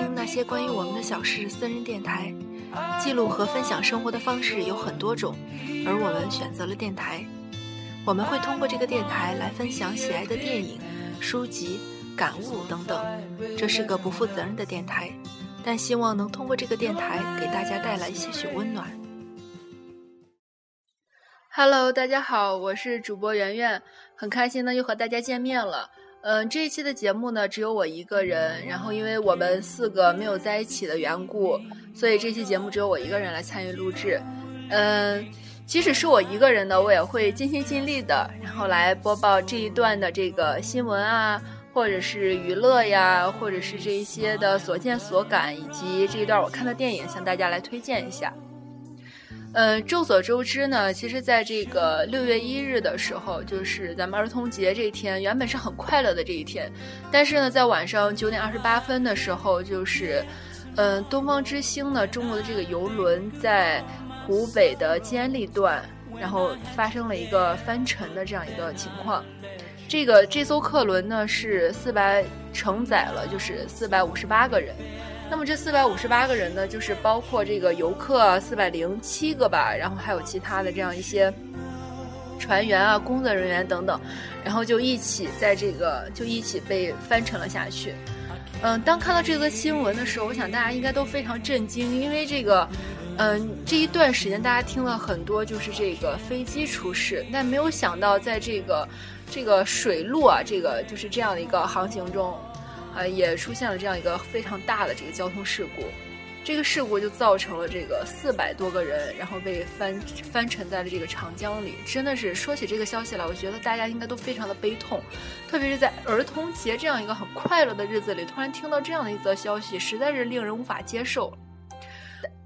听那些关于我们的小事私人电台，记录和分享生活的方式有很多种，而我们选择了电台。我们会通过这个电台来分享喜爱的电影、书籍、感悟等等。这是个不负责任的电台，但希望能通过这个电台给大家带来些许温暖。Hello，大家好，我是主播圆圆，很开心呢又和大家见面了。嗯，这一期的节目呢只有我一个人，然后因为我们四个没有在一起的缘故，所以这期节目只有我一个人来参与录制。嗯，即使是我一个人呢，我也会尽心尽力的，然后来播报这一段的这个新闻啊，或者是娱乐呀，或者是这一些的所见所感，以及这一段我看的电影，向大家来推荐一下。呃，众所周知呢，其实在这个六月一日的时候，就是咱们儿童节这一天，原本是很快乐的这一天，但是呢，在晚上九点二十八分的时候，就是，嗯，东方之星呢，中国的这个游轮在湖北的监利段，然后发生了一个翻沉的这样一个情况。这个这艘客轮呢是四百承载了，就是四百五十八个人。那么这四百五十八个人呢，就是包括这个游客四百零七个吧，然后还有其他的这样一些船员啊、工作人员等等，然后就一起在这个就一起被翻沉了下去。嗯，当看到这则新闻的时候，我想大家应该都非常震惊，因为这个，嗯，这一段时间大家听了很多就是这个飞机出事，但没有想到在这个这个水路啊，这个就是这样的一个航行中。啊，也出现了这样一个非常大的这个交通事故，这个事故就造成了这个四百多个人，然后被翻翻沉在了这个长江里。真的是说起这个消息来，我觉得大家应该都非常的悲痛，特别是在儿童节这样一个很快乐的日子里，突然听到这样的一则消息，实在是令人无法接受。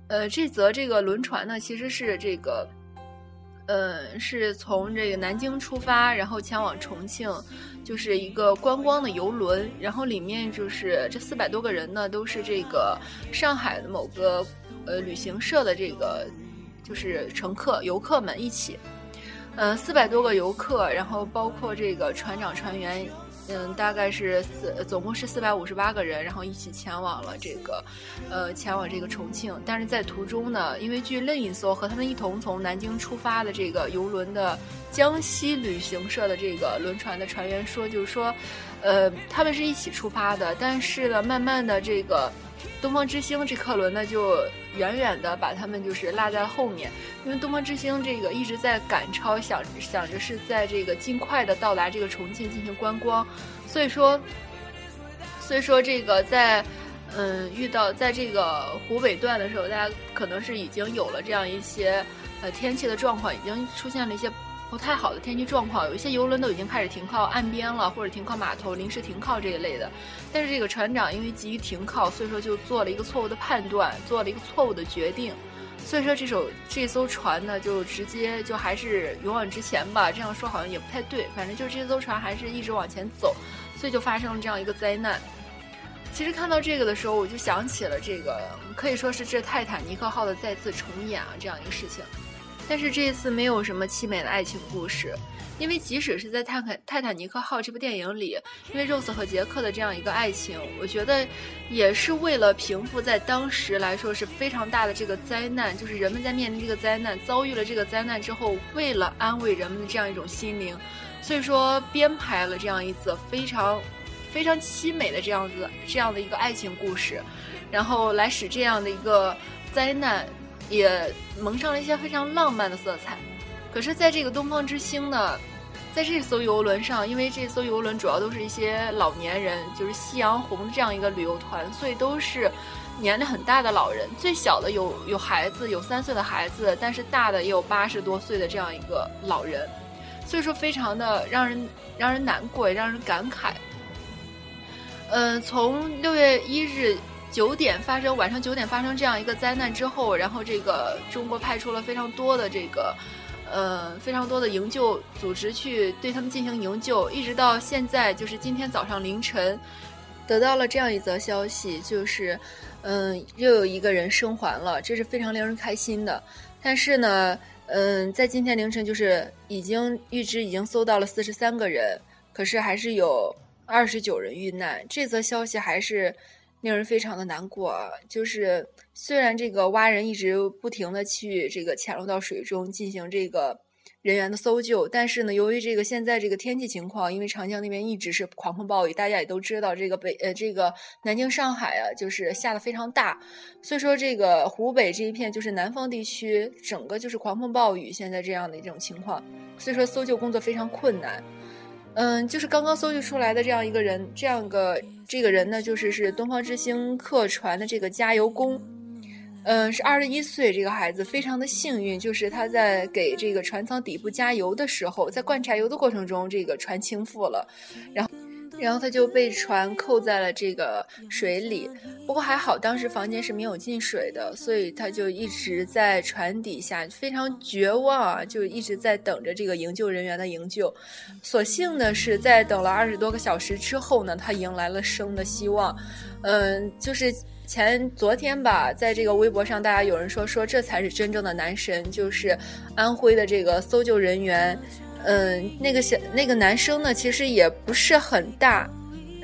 呃，这则这个轮船呢，其实是这个。呃，是从这个南京出发，然后前往重庆，就是一个观光的游轮。然后里面就是这四百多个人呢，都是这个上海的某个呃旅行社的这个就是乘客游客们一起。呃，四百多个游客，然后包括这个船长、船员。嗯，大概是四，总共是四百五十八个人，然后一起前往了这个，呃，前往这个重庆。但是在途中呢，因为据另一艘和他们一同从南京出发的这个游轮的江西旅行社的这个轮船的船员说，就是说，呃，他们是一起出发的，但是呢，慢慢的这个。东方之星这客轮呢，就远远的把他们就是落在了后面，因为东方之星这个一直在赶超，想想着是在这个尽快的到达这个重庆进行观光，所以说，所以说这个在嗯遇到在这个湖北段的时候，大家可能是已经有了这样一些呃天气的状况，已经出现了一些。不太好的天气状况，有一些游轮都已经开始停靠岸边了，或者停靠码头临时停靠这一类的。但是这个船长因为急于停靠，所以说就做了一个错误的判断，做了一个错误的决定。所以说这艘这艘船呢，就直接就还是勇往直前吧。这样说好像也不太对，反正就是这艘船还是一直往前走，所以就发生了这样一个灾难。其实看到这个的时候，我就想起了这个，可以说是这泰坦尼克号的再次重演啊，这样一个事情。但是这一次没有什么凄美的爱情故事，因为即使是在《泰坦泰坦尼克号》这部电影里，因为 Rose 和杰克的这样一个爱情，我觉得也是为了平复在当时来说是非常大的这个灾难，就是人们在面临这个灾难、遭遇了这个灾难之后，为了安慰人们的这样一种心灵，所以说编排了这样一则非常非常凄美的这样子这样的一个爱情故事，然后来使这样的一个灾难。也蒙上了一些非常浪漫的色彩，可是，在这个东方之星呢，在这艘游轮上，因为这艘游轮主要都是一些老年人，就是夕阳红这样一个旅游团，所以都是年龄很大的老人，最小的有有孩子，有三岁的孩子，但是大的也有八十多岁的这样一个老人，所以说非常的让人让人难过，也让人感慨。嗯，从六月一日。九点发生晚上九点发生这样一个灾难之后，然后这个中国派出了非常多的这个，呃，非常多的营救组织去对他们进行营救，一直到现在，就是今天早上凌晨，得到了这样一则消息，就是，嗯，又有一个人生还了，这是非常令人开心的。但是呢，嗯，在今天凌晨，就是已经预知已经搜到了四十三个人，可是还是有二十九人遇难，这则消息还是。令人非常的难过啊。就是虽然这个蛙人一直不停的去这个潜入到水中进行这个。人员的搜救，但是呢，由于这个现在这个天气情况，因为长江那边一直是狂风暴雨，大家也都知道，这个北呃这个南京、上海啊，就是下的非常大，所以说这个湖北这一片就是南方地区，整个就是狂风暴雨，现在这样的一种情况，所以说搜救工作非常困难。嗯，就是刚刚搜救出来的这样一个人，这样个这个人呢，就是是东方之星客船的这个加油工。嗯，是二十一岁，这个孩子非常的幸运，就是他在给这个船舱底部加油的时候，在灌柴油的过程中，这个船倾覆了，然后，然后他就被船扣在了这个水里。不过还好，当时房间是没有进水的，所以他就一直在船底下，非常绝望啊，就一直在等着这个营救人员的营救。所幸的是，在等了二十多个小时之后呢，他迎来了生的希望。嗯，就是。前昨天吧，在这个微博上，大家有人说说这才是真正的男神，就是安徽的这个搜救人员。嗯，那个小那个男生呢，其实也不是很大。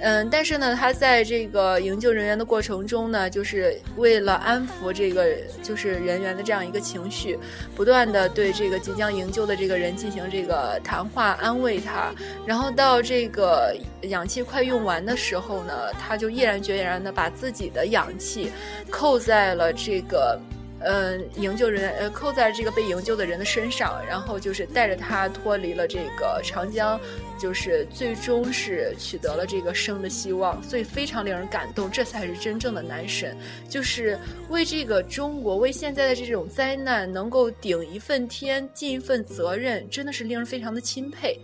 嗯，但是呢，他在这个营救人员的过程中呢，就是为了安抚这个就是人员的这样一个情绪，不断的对这个即将营救的这个人进行这个谈话安慰他，然后到这个氧气快用完的时候呢，他就毅然决然的把自己的氧气扣在了这个。嗯，营救人呃扣在这个被营救的人的身上，然后就是带着他脱离了这个长江，就是最终是取得了这个生的希望，所以非常令人感动。这才是真正的男神，就是为这个中国，为现在的这种灾难能够顶一份天，尽一份责任，真的是令人非常的钦佩。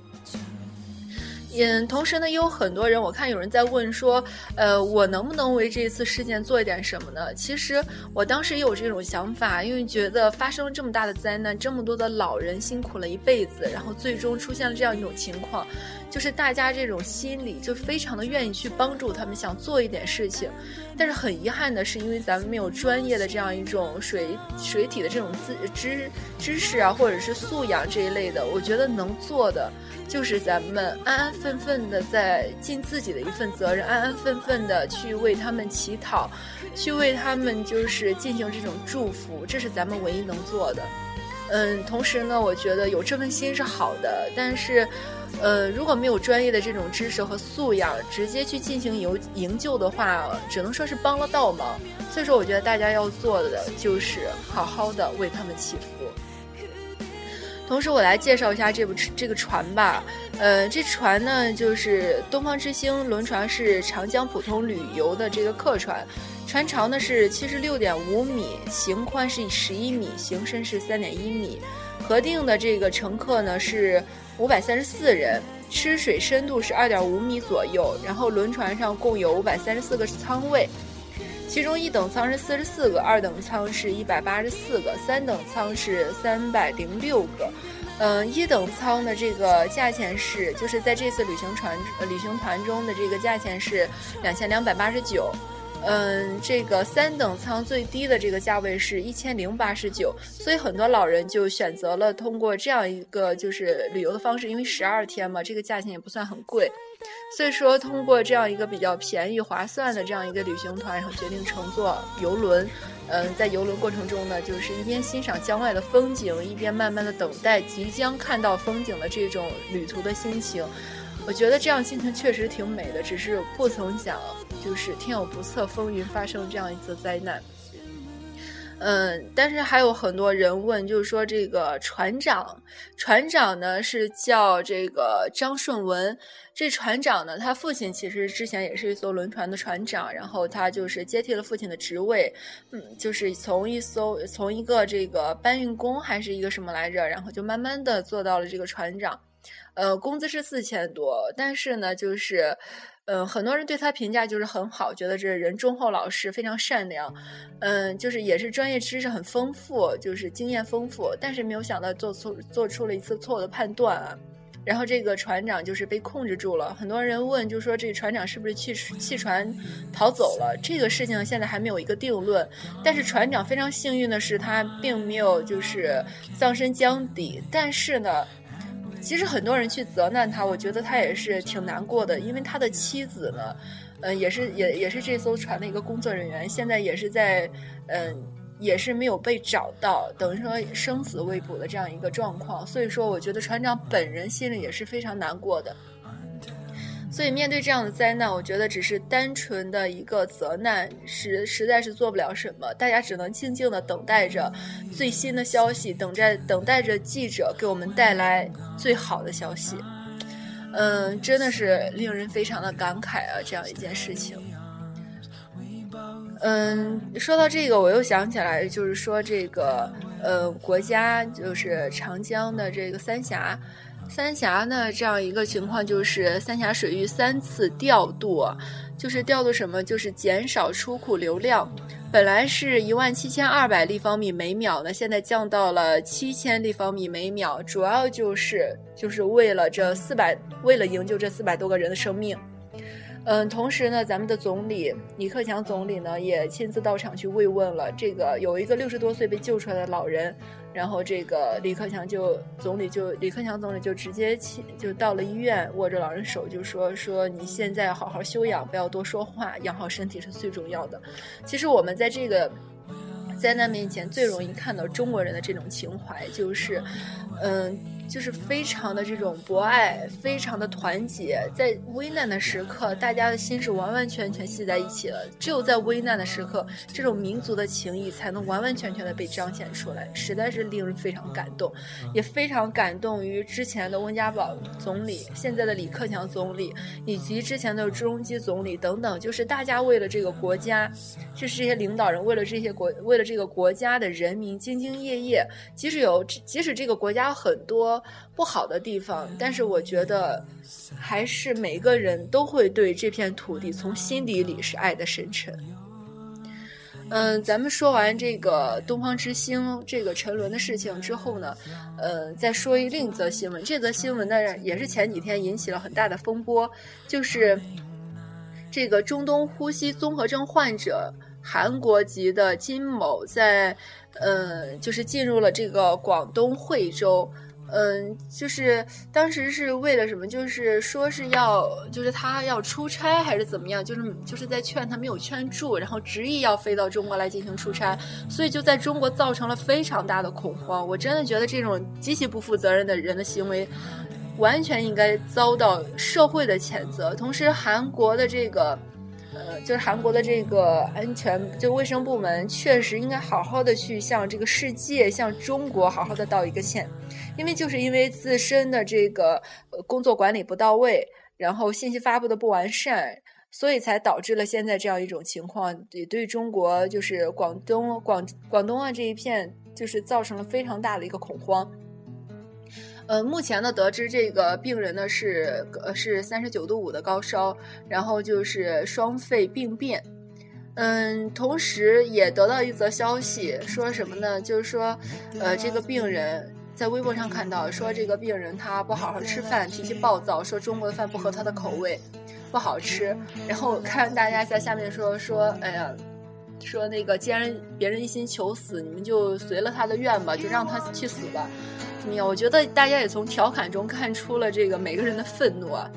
嗯，同时呢，也有很多人，我看有人在问说，呃，我能不能为这次事件做一点什么呢？其实我当时也有这种想法，因为觉得发生了这么大的灾难，这么多的老人辛苦了一辈子，然后最终出现了这样一种情况，就是大家这种心理就非常的愿意去帮助他们，想做一点事情。但是很遗憾的是，因为咱们没有专业的这样一种水水体的这种知知知识啊，或者是素养这一类的，我觉得能做的。就是咱们安安分分的在尽自己的一份责任，安安分分的去为他们祈祷，去为他们就是进行这种祝福，这是咱们唯一能做的。嗯，同时呢，我觉得有这份心是好的，但是，呃，如果没有专业的这种知识和素养，直接去进行营营救的话，只能说是帮了倒忙。所以说，我觉得大家要做的就是好好的为他们祈福。同时，我来介绍一下这部这个船吧。呃，这船呢，就是东方之星轮船，是长江普通旅游的这个客船，船长呢是七十六点五米，行宽是十一米，行深是三点一米，核定的这个乘客呢是五百三十四人，吃水深度是二点五米左右，然后轮船上共有五百三十四个舱位。其中一等舱是四十四个，二等舱是一百八十四个，三等舱是三百零六个。嗯，一等舱的这个价钱是，就是在这次旅行船旅行团中的这个价钱是两千两百八十九。嗯，这个三等舱最低的这个价位是一千零八十九，所以很多老人就选择了通过这样一个就是旅游的方式，因为十二天嘛，这个价钱也不算很贵。所以说，通过这样一个比较便宜、划算的这样一个旅行团，然后决定乘坐游轮。嗯，在游轮过程中呢，就是一边欣赏江外的风景，一边慢慢的等待即将看到风景的这种旅途的心情。我觉得这样心情确实挺美的，只是不曾想，就是天有不测风云，发生这样一次灾难。嗯，但是还有很多人问，就是说这个船长，船长呢是叫这个张顺文。这船长呢，他父亲其实之前也是一艘轮船的船长，然后他就是接替了父亲的职位，嗯，就是从一艘从一个这个搬运工还是一个什么来着，然后就慢慢的做到了这个船长。呃，工资是四千多，但是呢，就是，嗯，很多人对他评价就是很好，觉得这人忠厚老实，非常善良，嗯，就是也是专业知识很丰富，就是经验丰富，但是没有想到做错做出了一次错误的判断啊，然后这个船长就是被控制住了。很多人问，就说这个船长是不是弃弃船逃走了？这个事情现在还没有一个定论，但是船长非常幸运的是，他并没有就是葬身江底，但是呢。其实很多人去责难他，我觉得他也是挺难过的，因为他的妻子呢，嗯，也是也也是这艘船的一个工作人员，现在也是在，嗯，也是没有被找到，等于说生死未卜的这样一个状况。所以说，我觉得船长本人心里也是非常难过的。所以面对这样的灾难，我觉得只是单纯的一个责难，实实在是做不了什么。大家只能静静的等待着最新的消息，等待等待着记者给我们带来最好的消息。嗯，真的是令人非常的感慨啊，这样一件事情。嗯，说到这个，我又想起来，就是说这个呃，国家就是长江的这个三峡。三峡呢，这样一个情况就是三峡水域三次调度，就是调度什么？就是减少出库流量。本来是一万七千二百立方米每秒呢，现在降到了七千立方米每秒，主要就是就是为了这四百，为了营救这四百多个人的生命。嗯，同时呢，咱们的总理李克强总理呢也亲自到场去慰问了这个有一个六十多岁被救出来的老人，然后这个李克强就总理就李克强总理就直接亲就到了医院握着老人手就说说你现在好好休养，不要多说话，养好身体是最重要的。其实我们在这个灾难面前最容易看到中国人的这种情怀，就是嗯。就是非常的这种博爱，非常的团结，在危难的时刻，大家的心是完完全全系在一起了。只有在危难的时刻，这种民族的情谊才能完完全全的被彰显出来，实在是令人非常感动，也非常感动于之前的温家宝总理，现在的李克强总理，以及之前的朱镕基总理等等，就是大家为了这个国家，就是这些领导人为了这些国，为了这个国家的人民兢兢业业，即使有，即使这个国家很多。不好的地方，但是我觉得，还是每个人都会对这片土地从心底里是爱的深沉。嗯，咱们说完这个东方之星这个沉沦的事情之后呢，呃，再说一另一则新闻。这则新闻呢，也是前几天引起了很大的风波，就是这个中东呼吸综合症患者，韩国籍的金某在，呃，就是进入了这个广东惠州。嗯，就是当时是为了什么？就是说是要，就是他要出差还是怎么样？就是就是在劝他没有劝住，然后执意要飞到中国来进行出差，所以就在中国造成了非常大的恐慌。我真的觉得这种极其不负责任的人的行为，完全应该遭到社会的谴责。同时，韩国的这个。就是韩国的这个安全，就卫生部门确实应该好好的去向这个世界、向中国好好的道一个歉，因为就是因为自身的这个工作管理不到位，然后信息发布的不完善，所以才导致了现在这样一种情况，也对中国就是广东、广广东啊这一片，就是造成了非常大的一个恐慌。呃，目前呢，得知这个病人呢是呃是三十九度五的高烧，然后就是双肺病变，嗯，同时也得到一则消息，说什么呢？就是说，呃，这个病人在微博上看到，说这个病人他不好好吃饭，脾气暴躁，说中国的饭不合他的口味，不好吃，然后看大家在下面说说，哎呀。说那个，既然别人一心求死，你们就随了他的愿吧，就让他去死吧，我觉得大家也从调侃中看出了这个每个人的愤怒啊。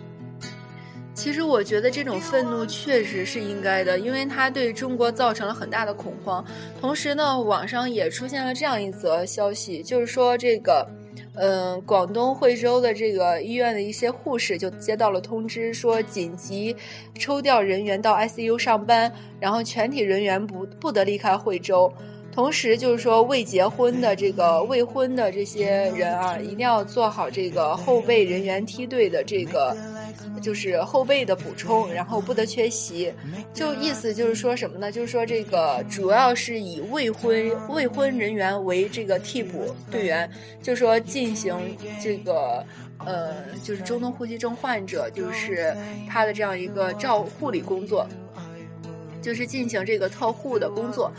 其实我觉得这种愤怒确实是应该的，因为他对中国造成了很大的恐慌。同时呢，网上也出现了这样一则消息，就是说这个。嗯，广东惠州的这个医院的一些护士就接到了通知，说紧急抽调人员到 ICU 上班，然后全体人员不不得离开惠州。同时，就是说未结婚的这个未婚的这些人啊，一定要做好这个后备人员梯队的这个。就是后备的补充，然后不得缺席。就意思就是说什么呢？就是说这个主要是以未婚未婚人员为这个替补队员，就说进行这个呃，就是中东呼吸症患者，就是他的这样一个照护理工作，就是进行这个特护的工作。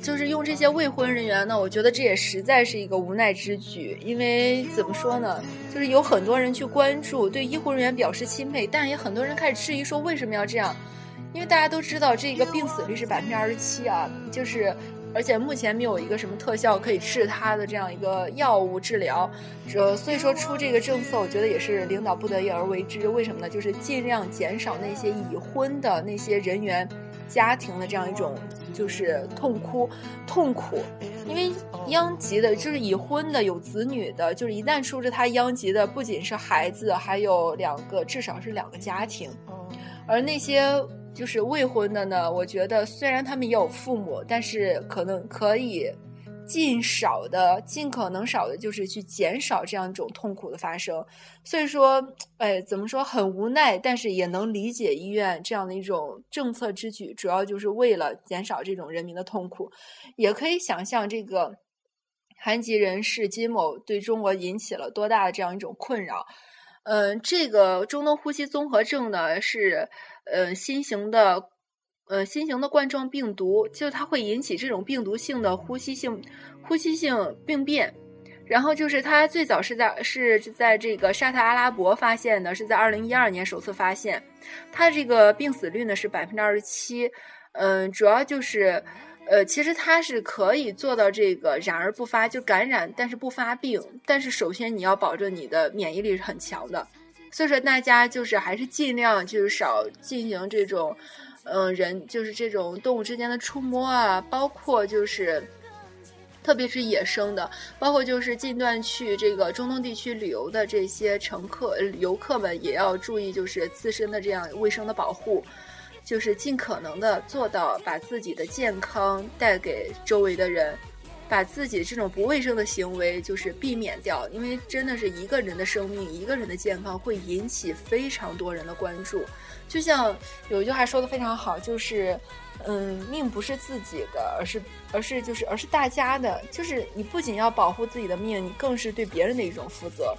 就是用这些未婚人员呢，我觉得这也实在是一个无奈之举。因为怎么说呢，就是有很多人去关注，对医护人员表示钦佩，但也很多人开始质疑说为什么要这样？因为大家都知道这个病死率是百分之二十七啊，就是而且目前没有一个什么特效可以治他的这样一个药物治疗，这所以说出这个政策，我觉得也是领导不得已而为之。为什么呢？就是尽量减少那些已婚的那些人员家庭的这样一种就是痛哭痛苦，因为殃及的就是已婚的有子女的，就是一旦出事，他殃及的不仅是孩子，还有两个至少是两个家庭，而那些。就是未婚的呢，我觉得虽然他们也有父母，但是可能可以尽少的、尽可能少的，就是去减少这样一种痛苦的发生。所以说，哎，怎么说很无奈，但是也能理解医院这样的一种政策之举，主要就是为了减少这种人民的痛苦。也可以想象，这个韩籍人士金某对中国引起了多大的这样一种困扰。嗯，这个中东呼吸综合症呢是。呃，新型的，呃，新型的冠状病毒，就它会引起这种病毒性的呼吸性呼吸性病变。然后就是它最早是在是在这个沙特阿拉伯发现的，是在二零一二年首次发现。它这个病死率呢是百分之二十七。嗯，主要就是，呃，其实它是可以做到这个染而不发，就感染但是不发病。但是首先你要保证你的免疫力是很强的。所以说，大家就是还是尽量就是少进行这种，嗯，人就是这种动物之间的触摸啊，包括就是，特别是野生的，包括就是近段去这个中东地区旅游的这些乘客、游客们也要注意，就是自身的这样卫生的保护，就是尽可能的做到把自己的健康带给周围的人。把自己这种不卫生的行为就是避免掉，因为真的是一个人的生命、一个人的健康会引起非常多人的关注。就像有一句话说的非常好，就是，嗯，命不是自己的，而是而是就是而是大家的。就是你不仅要保护自己的命，你更是对别人的一种负责。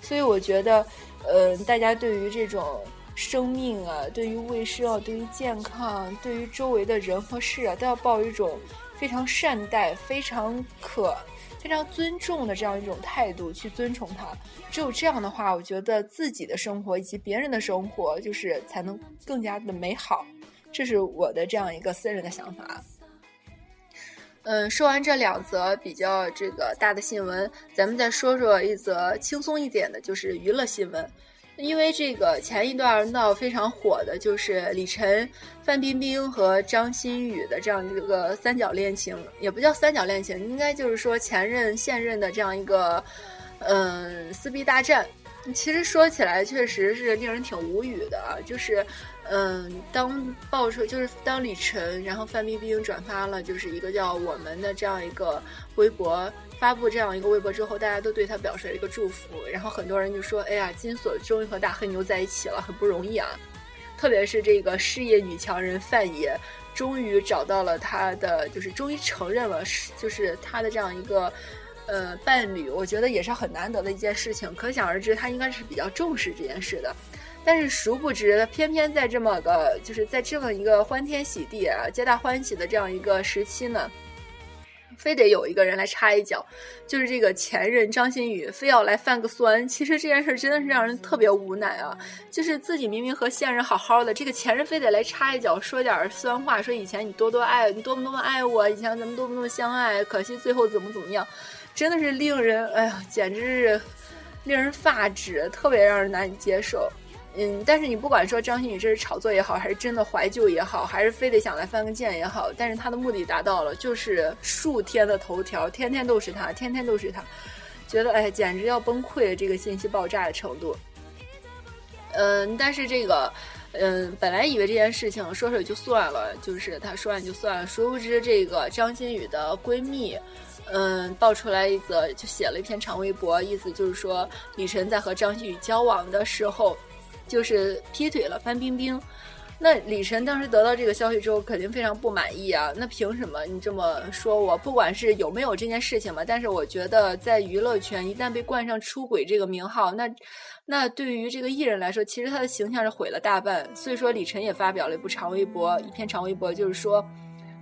所以我觉得，嗯，大家对于这种生命啊，对于卫生啊，对于健康，对于周围的人和事啊，都要抱一种。非常善待、非常可、非常尊重的这样一种态度去尊崇他，只有这样的话，我觉得自己的生活以及别人的生活就是才能更加的美好。这是我的这样一个私人的想法。嗯，说完这两则比较这个大的新闻，咱们再说说一则轻松一点的，就是娱乐新闻。因为这个前一段闹非常火的，就是李晨、范冰冰和张馨予的这样一个三角恋情，也不叫三角恋情，应该就是说前任现任的这样一个，嗯，撕逼大战。其实说起来，确实是令人挺无语的。就是，嗯，当爆出，就是当李晨，然后范冰冰转发了，就是一个叫“我们”的这样一个微博。发布这样一个微博之后，大家都对他表示了一个祝福，然后很多人就说：“哎呀，金锁终于和大黑牛在一起了，很不容易啊！”特别是这个事业女强人范爷，终于找到了他的，就是终于承认了，就是他的这样一个呃伴侣，我觉得也是很难得的一件事情。可想而知，他应该是比较重视这件事的。但是殊不知，偏偏在这么个就是在这么一个欢天喜地啊、皆大欢喜的这样一个时期呢。非得有一个人来插一脚，就是这个前任张馨予非要来犯个酸。其实这件事真的是让人特别无奈啊！就是自己明明和现任好好的，这个前任非得来插一脚，说点酸话，说以前你多多爱你多么多么爱我，以前咱们多么多么相爱，可惜最后怎么怎么样，真的是令人哎呀，简直是令人发指，特别让人难以接受。嗯，但是你不管说张馨予这是炒作也好，还是真的怀旧也好，还是非得想来翻个件也好，但是他的目的达到了，就是数天的头条，天天都是他，天天都是他，觉得哎，简直要崩溃了，这个信息爆炸的程度。嗯，但是这个，嗯，本来以为这件事情说说也就算了，就是他说完就算了，殊不知这个张馨予的闺蜜，嗯，爆出来一则，就写了一篇长微博，意思就是说李晨在和张馨予交往的时候。就是劈腿了范冰冰，那李晨当时得到这个消息之后，肯定非常不满意啊！那凭什么你这么说我？不管是有没有这件事情嘛，但是我觉得在娱乐圈一旦被冠上出轨这个名号，那那对于这个艺人来说，其实他的形象是毁了大半。所以说，李晨也发表了一部长微博，一篇长微博，就是说，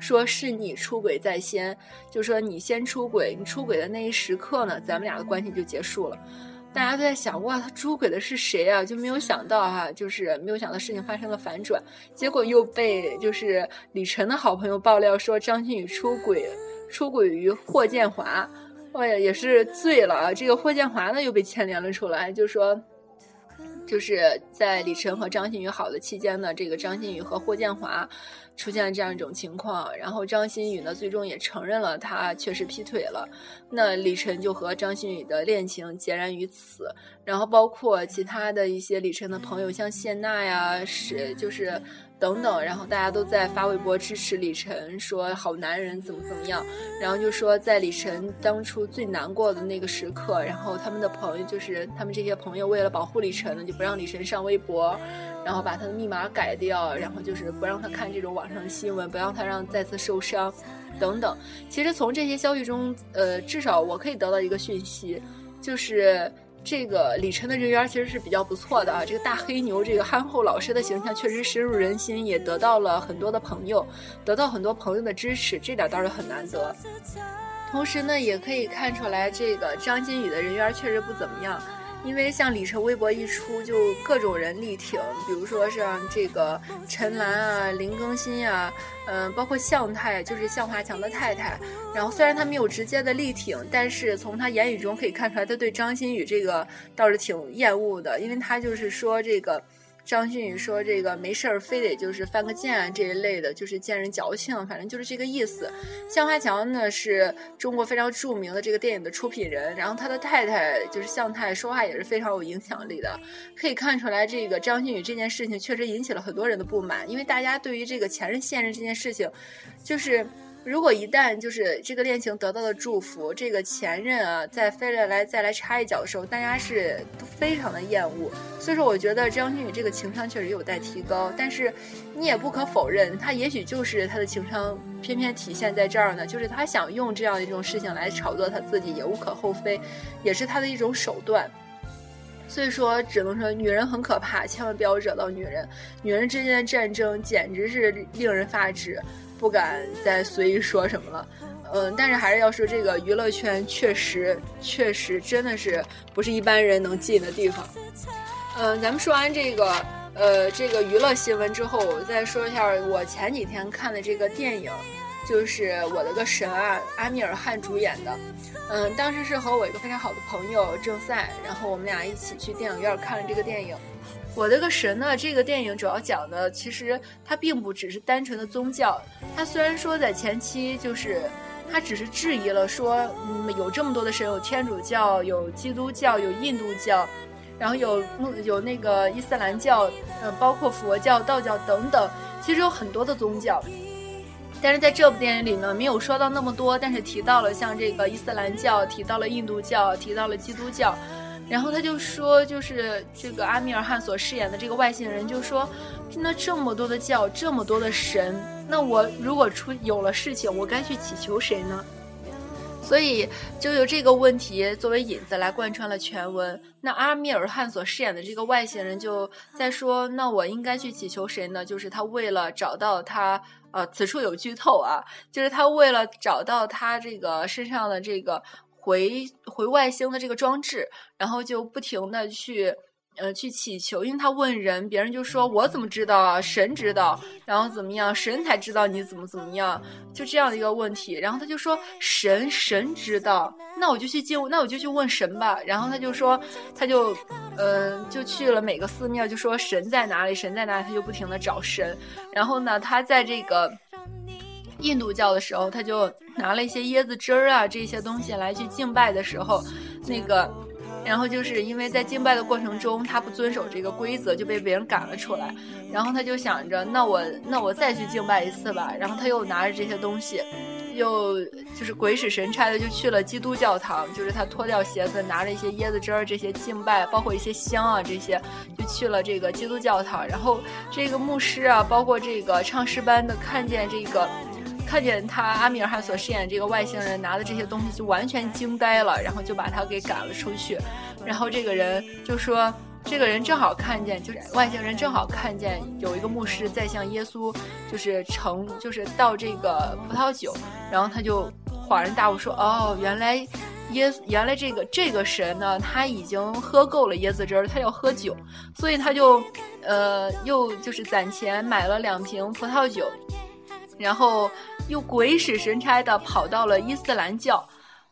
说是你出轨在先，就说你先出轨，你出轨的那一时刻呢，咱们俩的关系就结束了。大家都在想，哇，他出轨的是谁啊？就没有想到哈，就是没有想到事情发生了反转，结果又被就是李晨的好朋友爆料说张馨予出轨，出轨于霍建华，哎呀，也是醉了啊！这个霍建华呢又被牵连了出来，就说。就是在李晨和张馨予好的期间呢，这个张馨予和霍建华出现了这样一种情况，然后张馨予呢最终也承认了他确实劈腿了，那李晨就和张馨予的恋情截然于此，然后包括其他的一些李晨的朋友，像谢娜呀，是就是。等等，然后大家都在发微博支持李晨，说好男人怎么怎么样，然后就说在李晨当初最难过的那个时刻，然后他们的朋友就是他们这些朋友为了保护李晨呢，就不让李晨上微博，然后把他的密码改掉，然后就是不让他看这种网上的新闻，不让他让再次受伤，等等。其实从这些消息中，呃，至少我可以得到一个讯息，就是。这个李晨的人缘其实是比较不错的啊，这个大黑牛，这个憨厚老实的形象确实深入人心，也得到了很多的朋友，得到很多朋友的支持，这点倒是很难得。同时呢，也可以看出来，这个张馨予的人缘确实不怎么样。因为像李晨微博一出，就各种人力挺，比如说像这个陈岚啊、林更新啊，嗯，包括向太，就是向华强的太太。然后虽然他没有直接的力挺，但是从他言语中可以看出来，他对张馨予这个倒是挺厌恶的，因为他就是说这个。张馨予说：“这个没事儿，非得就是犯个贱这一类的，就是见人矫情，反正就是这个意思。”向华强呢是中国非常著名的这个电影的出品人，然后他的太太就是向太，说话也是非常有影响力的。可以看出来，这个张馨予这件事情确实引起了很多人的不满，因为大家对于这个前任现任这件事情，就是。如果一旦就是这个恋情得到了祝福，这个前任啊再飞来来再来插一脚的时候，大家是非常的厌恶。所以说，我觉得张馨予这个情商确实有待提高。但是，你也不可否认，他也许就是他的情商偏偏体现在这儿呢，就是他想用这样一种事情来炒作他自己，也无可厚非，也是他的一种手段。所以说，只能说女人很可怕，千万不要惹到女人。女人之间的战争简直是令人发指。不敢再随意说什么了，嗯，但是还是要说，这个娱乐圈确实确实真的是不是一般人能进的地方。嗯，咱们说完这个呃这个娱乐新闻之后，我再说一下我前几天看的这个电影，就是《我的个神啊》，阿米尔汗主演的。嗯，当时是和我一个非常好的朋友郑赛，然后我们俩一起去电影院看了这个电影。我的个神呢！这个电影主要讲的，其实它并不只是单纯的宗教。它虽然说在前期就是，它只是质疑了说，嗯，有这么多的神，有天主教，有基督教，有印度教，然后有穆有那个伊斯兰教，嗯，包括佛教、道教等等，其实有很多的宗教。但是在这部电影里呢，没有说到那么多，但是提到了像这个伊斯兰教，提到了印度教，提到了基督教。然后他就说，就是这个阿米尔汗所饰演的这个外星人，就说，那这么多的教，这么多的神，那我如果出有了事情，我该去祈求谁呢？所以就有这个问题作为引子来贯穿了全文。那阿米尔汗所饰演的这个外星人就在说，那我应该去祈求谁呢？就是他为了找到他，呃，此处有剧透啊，就是他为了找到他这个身上的这个。回回外星的这个装置，然后就不停的去，呃，去祈求，因为他问人，别人就说我怎么知道啊？神知道，然后怎么样？神才知道你怎么怎么样，就这样的一个问题。然后他就说神神知道，那我就去进，那我就去问神吧。然后他就说，他就，嗯，就去了每个寺庙，就说神在哪里，神在哪里，他就不停的找神。然后呢，他在这个。印度教的时候，他就拿了一些椰子汁儿啊这些东西来去敬拜的时候，那个，然后就是因为在敬拜的过程中，他不遵守这个规则，就被别人赶了出来。然后他就想着，那我那我再去敬拜一次吧。然后他又拿着这些东西，又就是鬼使神差的就去了基督教堂，就是他脱掉鞋子，拿着一些椰子汁儿这些敬拜，包括一些香啊这些，就去了这个基督教堂。然后这个牧师啊，包括这个唱诗班的，看见这个。看见他阿米尔汗所饰演这个外星人拿的这些东西，就完全惊呆了，然后就把他给赶了出去。然后这个人就说，这个人正好看见，就是外星人正好看见有一个牧师在向耶稣就是盛，就是倒这个葡萄酒。然后他就恍然大悟说：“哦，原来耶，原来这个这个神呢，他已经喝够了椰子汁儿，他要喝酒，所以他就，呃，又就是攒钱买了两瓶葡萄酒，然后又鬼使神差的跑到了伊斯兰教，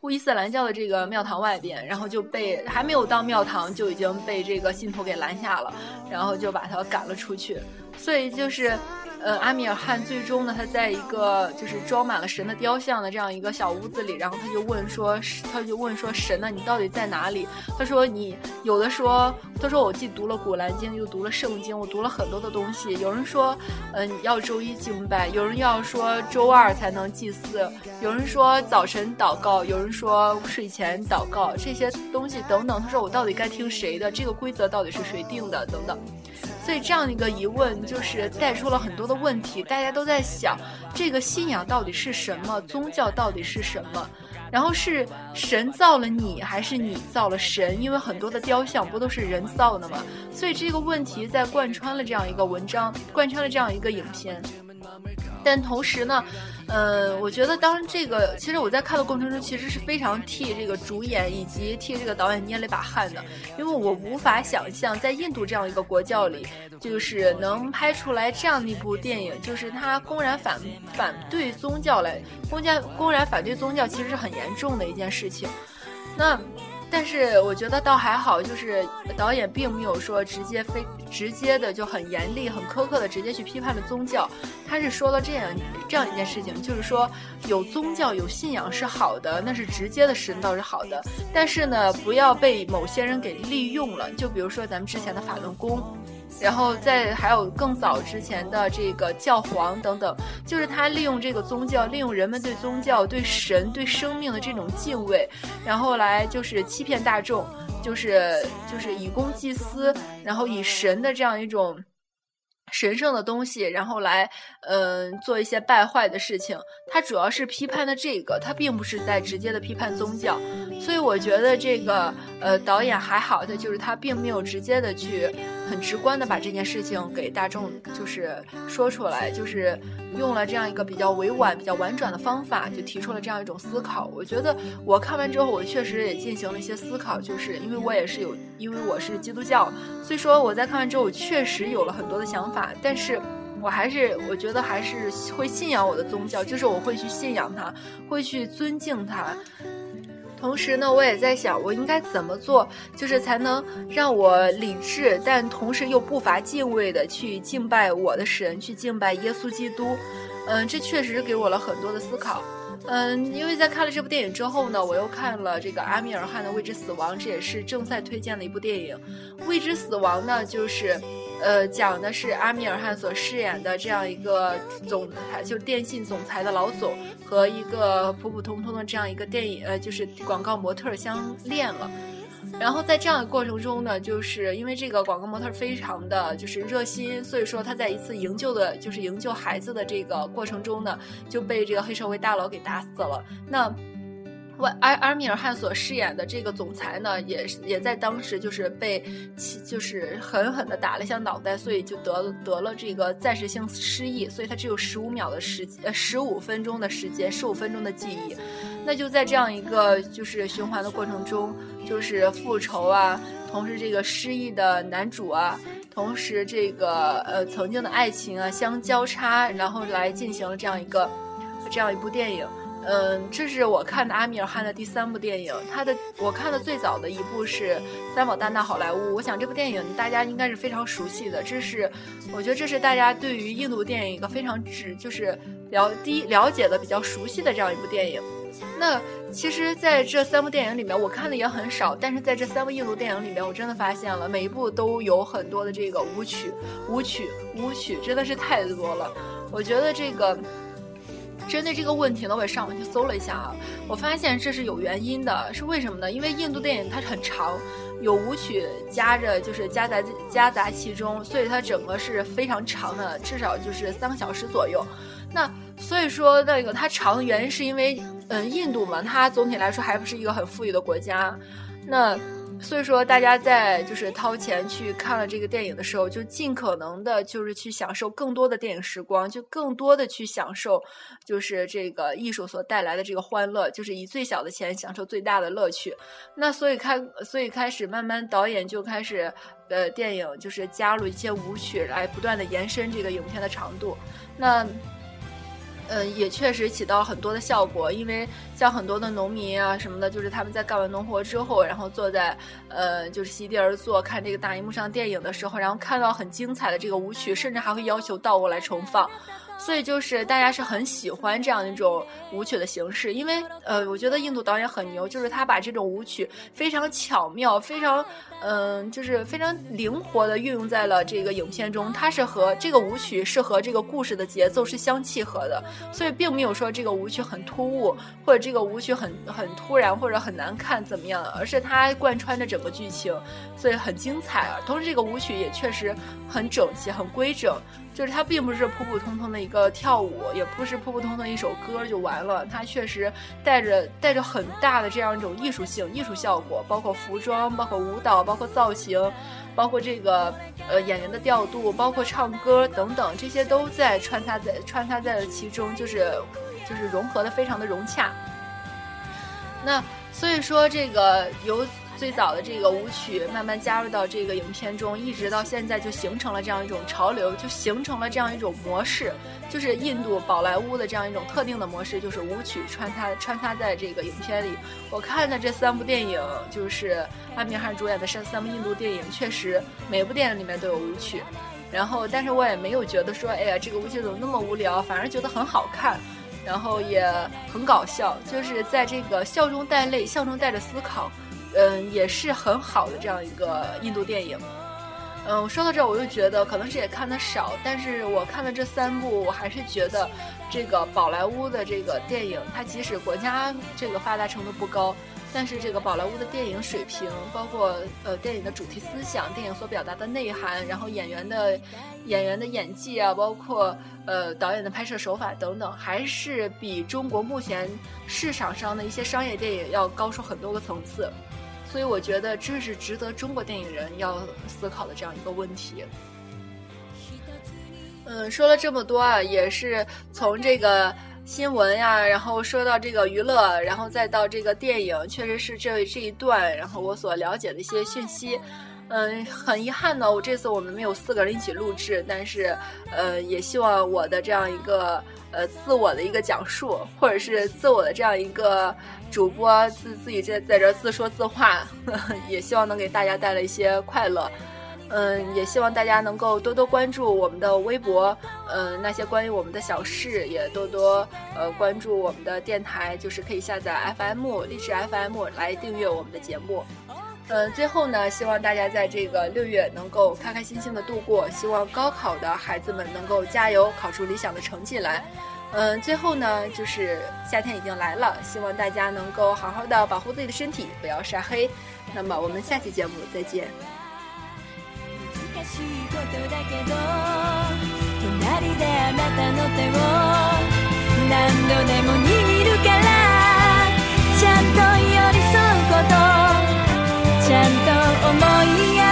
伊斯兰教的这个庙堂外边，然后就被还没有到庙堂就已经被这个信徒给拦下了，然后就把他赶了出去，所以就是。呃，阿米尔汗最终呢，他在一个就是装满了神的雕像的这样一个小屋子里，然后他就问说，他就问说，神呢，你到底在哪里？他说，你有的说，他说我既读了古兰经，又读了圣经，我读了很多的东西。有人说，嗯，要周一敬拜，有人要说周二才能祭祀，有人说早晨祷告，有人说睡前祷告，这些东西等等。他说我到底该听谁的？这个规则到底是谁定的？等等。所以这样一个疑问，就是带出了很多的问题。大家都在想，这个信仰到底是什么？宗教到底是什么？然后是神造了你，还是你造了神？因为很多的雕像不都是人造的吗？所以这个问题在贯穿了这样一个文章，贯穿了这样一个影片。但同时呢，呃，我觉得当这个，其实我在看的过程中，其实是非常替这个主演以及替这个导演捏了一把汗的，因为我无法想象在印度这样一个国教里，就是能拍出来这样的一部电影，就是他公然反反对宗教来，公然公然反对宗教，其实是很严重的一件事情。那。但是我觉得倒还好，就是导演并没有说直接非直接的就很严厉、很苛刻的直接去批判了宗教，他是说了这样这样一件事情，就是说有宗教有信仰是好的，那是直接的神道是好的，但是呢，不要被某些人给利用了，就比如说咱们之前的法轮功。然后在还有更早之前的这个教皇等等，就是他利用这个宗教，利用人们对宗教、对神、对生命的这种敬畏，然后来就是欺骗大众，就是就是以公济私，然后以神的这样一种。神圣的东西，然后来，嗯，做一些败坏的事情。他主要是批判的这个，他并不是在直接的批判宗教。所以我觉得这个，呃，导演还好的就是他并没有直接的去很直观的把这件事情给大众就是说出来，就是用了这样一个比较委婉、比较婉转的方法，就提出了这样一种思考。我觉得我看完之后，我确实也进行了一些思考，就是因为我也是有，因为我是基督教，所以说我在看完之后，我确实有了很多的想法。但是，我还是我觉得还是会信仰我的宗教，就是我会去信仰它，会去尊敬它。同时呢，我也在想，我应该怎么做，就是才能让我理智，但同时又不乏敬畏的去敬拜我的神，去敬拜耶稣基督。嗯，这确实给我了很多的思考。嗯，因为在看了这部电影之后呢，我又看了这个阿米尔汗的《未知死亡》，这也是正在推荐的一部电影。《未知死亡》呢，就是。呃，讲的是阿米尔汗所饰演的这样一个总裁，就是电信总裁的老总，和一个普普通通的这样一个电影，呃，就是广告模特相恋了。然后在这样的过程中呢，就是因为这个广告模特非常的就是热心，所以说他在一次营救的，就是营救孩子的这个过程中呢，就被这个黑社会大佬给打死了。那。阿阿米尔汗所饰演的这个总裁呢，也也在当时就是被，就是狠狠的打了一下脑袋，所以就得了得了这个暂时性失忆，所以他只有十五秒的时呃十五分钟的时间，十五分钟的记忆。那就在这样一个就是循环的过程中，就是复仇啊，同时这个失忆的男主啊，同时这个呃曾经的爱情啊相交叉，然后来进行了这样一个这样一部电影。嗯，这是我看的阿米尔汗的第三部电影。他的我看的最早的一部是《三宝大闹好莱坞》。我想这部电影大家应该是非常熟悉的。这是我觉得这是大家对于印度电影一个非常直就是了第一了解的比较熟悉的这样一部电影。那其实在这三部电影里面，我看的也很少，但是在这三部印度电影里面，我真的发现了每一部都有很多的这个舞曲、舞曲、舞曲，真的是太多了。我觉得这个。针对这个问题呢，我也上网去搜了一下啊，我发现这是有原因的，是为什么呢？因为印度电影它很长，有舞曲夹着，就是夹杂夹杂其中，所以它整个是非常长的，至少就是三个小时左右。那所以说那个它长的原因是因为，嗯，印度嘛，它总体来说还不是一个很富裕的国家，那。所以说，大家在就是掏钱去看了这个电影的时候，就尽可能的，就是去享受更多的电影时光，就更多的去享受，就是这个艺术所带来的这个欢乐，就是以最小的钱享受最大的乐趣。那所以开，所以开始慢慢导演就开始，呃，电影就是加入一些舞曲来不断的延伸这个影片的长度。那。嗯，也确实起到很多的效果，因为像很多的农民啊什么的，就是他们在干完农活之后，然后坐在呃，就是席地而坐看这个大荧幕上电影的时候，然后看到很精彩的这个舞曲，甚至还会要求倒过来重放。所以就是大家是很喜欢这样一种舞曲的形式，因为呃，我觉得印度导演很牛，就是他把这种舞曲非常巧妙、非常嗯，就是非常灵活的运用在了这个影片中。它是和这个舞曲是和这个故事的节奏是相契合的，所以并没有说这个舞曲很突兀，或者这个舞曲很很突然或者很难看怎么样，而是它贯穿着整个剧情，所以很精彩啊。同时，这个舞曲也确实很整齐、很规整。就是它并不是普普通通的一个跳舞，也不是普普通通一首歌就完了。它确实带着带着很大的这样一种艺术性、艺术效果，包括服装、包括舞蹈、包括造型、包括这个呃演员的调度、包括唱歌等等，这些都在穿插在穿插在了其中，就是就是融合的非常的融洽。那所以说这个由。最早的这个舞曲慢慢加入到这个影片中，一直到现在就形成了这样一种潮流，就形成了这样一种模式，就是印度宝莱坞的这样一种特定的模式，就是舞曲穿插穿插在这个影片里。我看的这三部电影，就是阿米尔汗主演的三三部印度电影，确实每部电影里面都有舞曲。然后，但是我也没有觉得说，哎呀，这个舞曲怎么那么无聊，反而觉得很好看，然后也很搞笑，就是在这个笑中带泪，笑中带着思考。嗯，也是很好的这样一个印度电影。嗯，说到这儿，我就觉得可能是也看的少，但是我看了这三部，我还是觉得这个宝莱坞的这个电影，它即使国家这个发达程度不高，但是这个宝莱坞的电影水平，包括呃电影的主题思想、电影所表达的内涵，然后演员的演员的演技啊，包括呃导演的拍摄手法等等，还是比中国目前市场上的一些商业电影要高出很多个层次。所以我觉得这是值得中国电影人要思考的这样一个问题。嗯，说了这么多啊，也是从这个新闻呀，然后说到这个娱乐，然后再到这个电影，确实是这这一段，然后我所了解的一些讯息。嗯，很遗憾呢，我这次我们没有四个人一起录制，但是呃，也希望我的这样一个呃自我的一个讲述，或者是自我的这样一个。主播自自己在在这自说自话呵呵，也希望能给大家带来一些快乐。嗯，也希望大家能够多多关注我们的微博，嗯，那些关于我们的小事也多多呃关注我们的电台，就是可以下载 FM 励志 FM 来订阅我们的节目。嗯最后呢希望大家在这个六月能够开开心心的度过希望高考的孩子们能够加油考出理想的成绩来。嗯最后呢就是夏天已经来了希望大家能够好好的保护自己的身体不要晒黑。那么我们下期节目再见。んと思い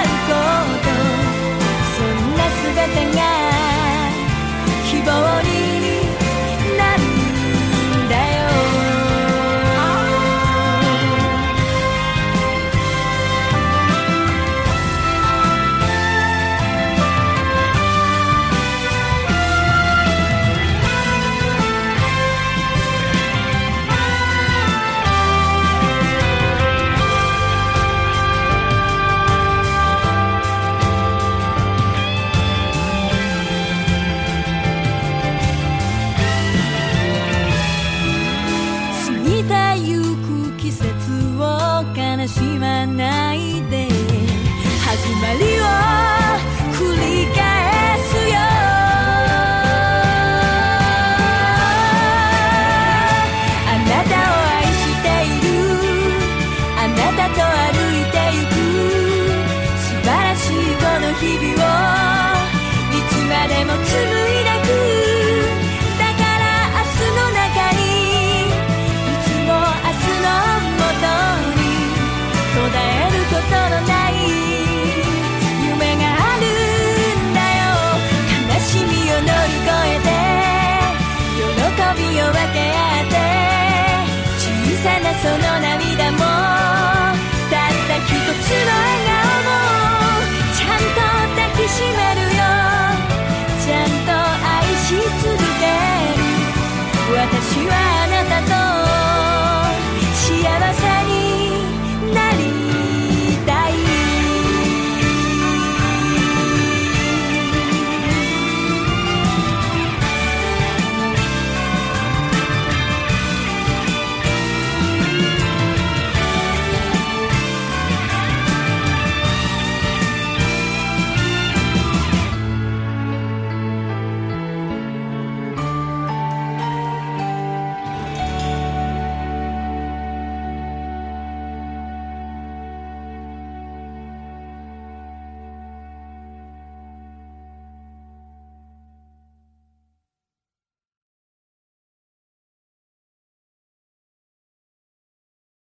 reckon